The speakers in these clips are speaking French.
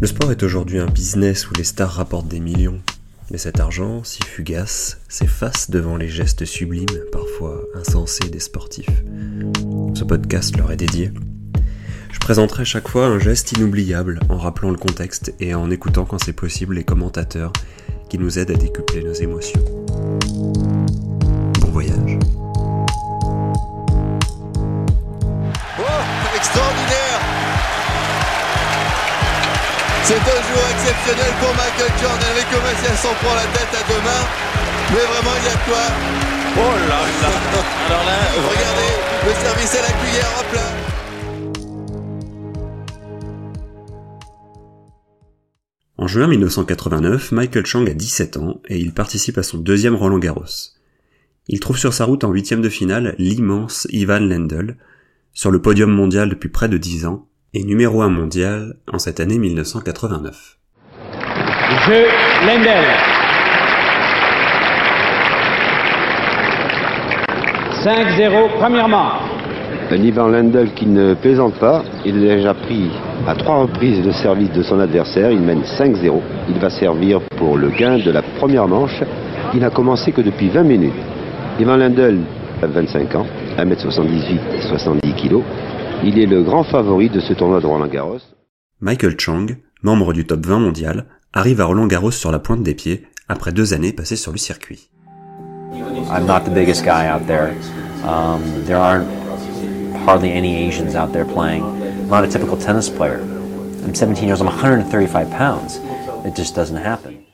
Le sport est aujourd'hui un business où les stars rapportent des millions. Mais cet argent, si fugace, s'efface devant les gestes sublimes, parfois insensés des sportifs. Ce podcast leur est dédié. Je présenterai chaque fois un geste inoubliable en rappelant le contexte et en écoutant quand c'est possible les commentateurs qui nous aident à décupler nos émotions. C'est un jour exceptionnel pour Michael Jordan. Les commerciaux s'en prend la tête à deux mains. Mais vraiment, il y a de quoi. Oh là là Alors là, Regardez, le service à la cuillère, hop là En juin 1989, Michael Chang a 17 ans et il participe à son deuxième Roland Garros. Il trouve sur sa route en huitième de finale l'immense Ivan Lendl, sur le podium mondial depuis près de 10 ans et numéro 1 mondial en cette année 1989. Jeu Lendl. 5-0, premièrement. Un Ivan Lendl qui ne plaisante pas. Il a déjà pris à trois reprises le service de son adversaire. Il mène 5-0. Il va servir pour le gain de la première manche. Il n'a commencé que depuis 20 minutes. Ivan Lendl a 25 ans, 1m78, 70 kg. Il est le grand favori de ce tournoi de Roland Garros. Michael Chang, membre du top 20 mondial, arrive à Roland Garros sur la pointe des pieds après deux années passées sur le circuit. I'm not the biggest guy out there. Um, there aren't hardly any Asians out there playing. I'm not a typical tennis player. I'm 17 years, I'm 135 pounds. It just doesn't happen.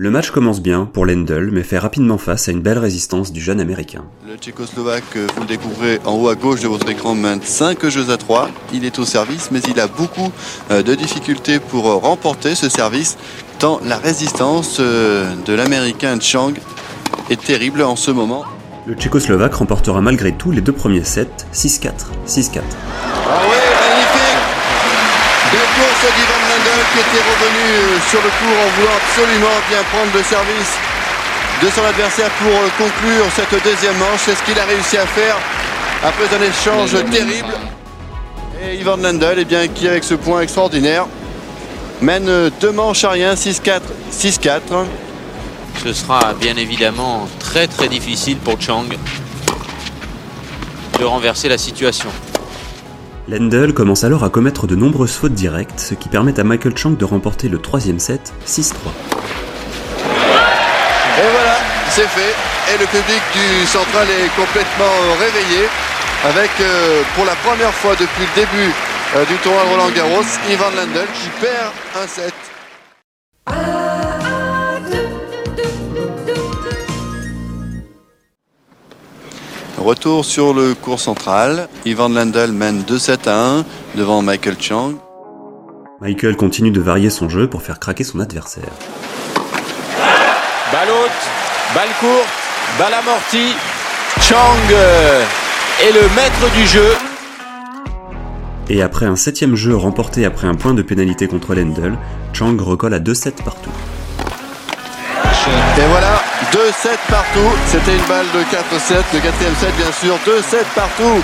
Le match commence bien pour Lendl, mais fait rapidement face à une belle résistance du jeune américain. Le Tchécoslovaque, vous le découvrez en haut à gauche de votre écran, mène 5 jeux à 3. Il est au service, mais il a beaucoup euh, de difficultés pour euh, remporter ce service, tant la résistance euh, de l'américain Chang est terrible en ce moment. Le Tchécoslovaque remportera malgré tout les deux premiers sets, 6-4, 6-4. Ah oui, magnifique Belle course d'Ivan Lendl qui était revenu euh, sur le court en voulant absolument bien prendre le service de son adversaire pour euh, conclure cette deuxième manche. C'est ce qu'il a réussi à faire après un échange terrible. Et Ivan Lendl, eh bien, qui avec ce point extraordinaire, mène euh, deux manches à rien, 6-4, 6-4. ce sera bien évidemment très très difficile pour Chang de renverser la situation. Lendl commence alors à commettre de nombreuses fautes directes, ce qui permet à Michael Chang de remporter le troisième set 6-3. Et voilà, c'est fait. Et le public du Central est complètement euh, réveillé avec, euh, pour la première fois depuis le début euh, du tournoi Roland Garros, Ivan Lendl qui perd un set. Retour sur le cours central. Ivan Lendl mène 2-7 à 1 devant Michael Chang. Michael continue de varier son jeu pour faire craquer son adversaire. Balle haute, balle courte, balle amortie. Chang euh, est le maître du jeu. Et après un septième jeu remporté après un point de pénalité contre Lendl, Chang recolle à 2-7 partout. Et voilà, 2-7 partout. C'était une balle de 4-7, le quatrième set bien sûr. 2-7 partout.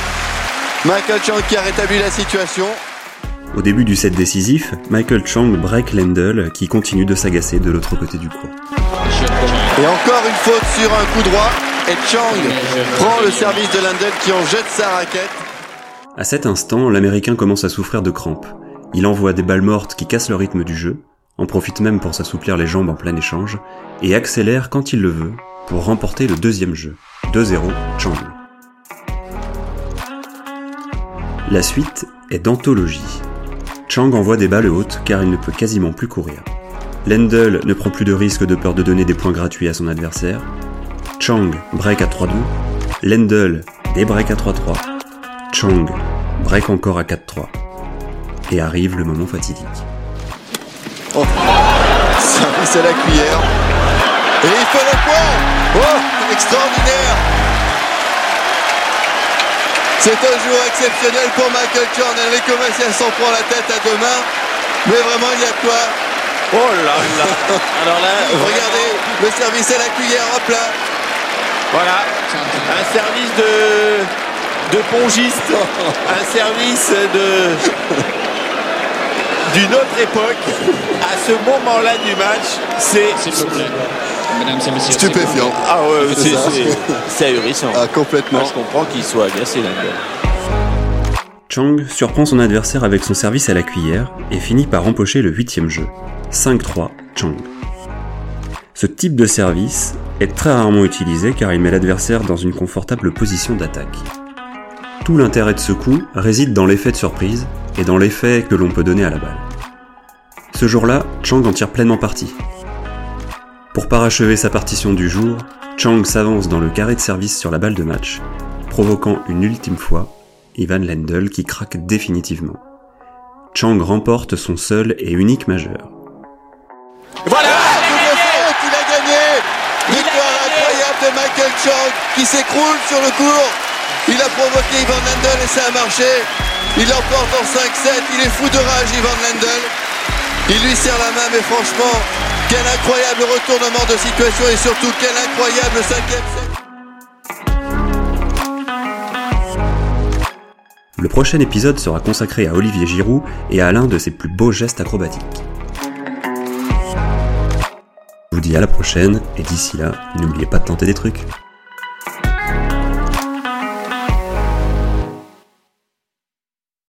Michael Chang qui a rétabli la situation. Au début du set décisif, Michael Chang break Lendl qui continue de s'agacer de l'autre côté du court. Et encore une faute sur un coup droit. Et Chang prend le service de Lendl qui en jette sa raquette. À cet instant, l'Américain commence à souffrir de crampes. Il envoie des balles mortes qui cassent le rythme du jeu, en profite même pour s'assouplir les jambes en plein échange, et accélère quand il le veut pour remporter le deuxième jeu. 2-0, Chang. La suite est d'anthologie. Chang envoie des balles hautes car il ne peut quasiment plus courir. Lendl ne prend plus de risque de peur de donner des points gratuits à son adversaire. Chang break à 3-2. Lendl débreak à 3-3. Chang break encore à 4-3. Et arrive le moment fatidique. Oh, service à la cuillère. Et il fait le point. Oh, extraordinaire. C'est un jour exceptionnel pour Michael Jordan. Les commerciaux s'en prend la tête à deux mains. Mais vraiment, il y a de quoi. Oh là là Alors là, Regardez, le service à la cuillère, hop là. voilà, un service de, de pongiste, un service de... d'une autre époque. À ce moment-là du match, c'est Stupéfiant. ah ouais, C'est ahurissant. Ah, complètement. Moi, je comprends qu'il soit agacé Lendl. Chang surprend son adversaire avec son service à la cuillère et finit par empocher le huitième jeu. 5-3 Chang. Ce type de service est très rarement utilisé car il met l'adversaire dans une confortable position d'attaque. Tout l'intérêt de ce coup réside dans l'effet de surprise et dans l'effet que l'on peut donner à la balle. Ce jour-là, Chang en tire pleinement parti. Pour parachever sa partition du jour, Chang s'avance dans le carré de service sur la balle de match, provoquant une ultime fois Ivan Lendl qui craque définitivement. Chang remporte son seul et unique majeur. Voilà il a gagné Victoire incroyable de Michael Chang qui s'écroule sur le court. Il a provoqué Ivan Lendl et ça a marché. Il l'emporte en 5-7. Il est fou de rage, Ivan Lendl. Il lui serre la main, mais franchement, quel incroyable retournement de situation et surtout quel incroyable cinquième set. Le prochain épisode sera consacré à Olivier Giroud et à l'un de ses plus beaux gestes acrobatiques. Je vous dis à la prochaine et d'ici là, n'oubliez pas de tenter des trucs.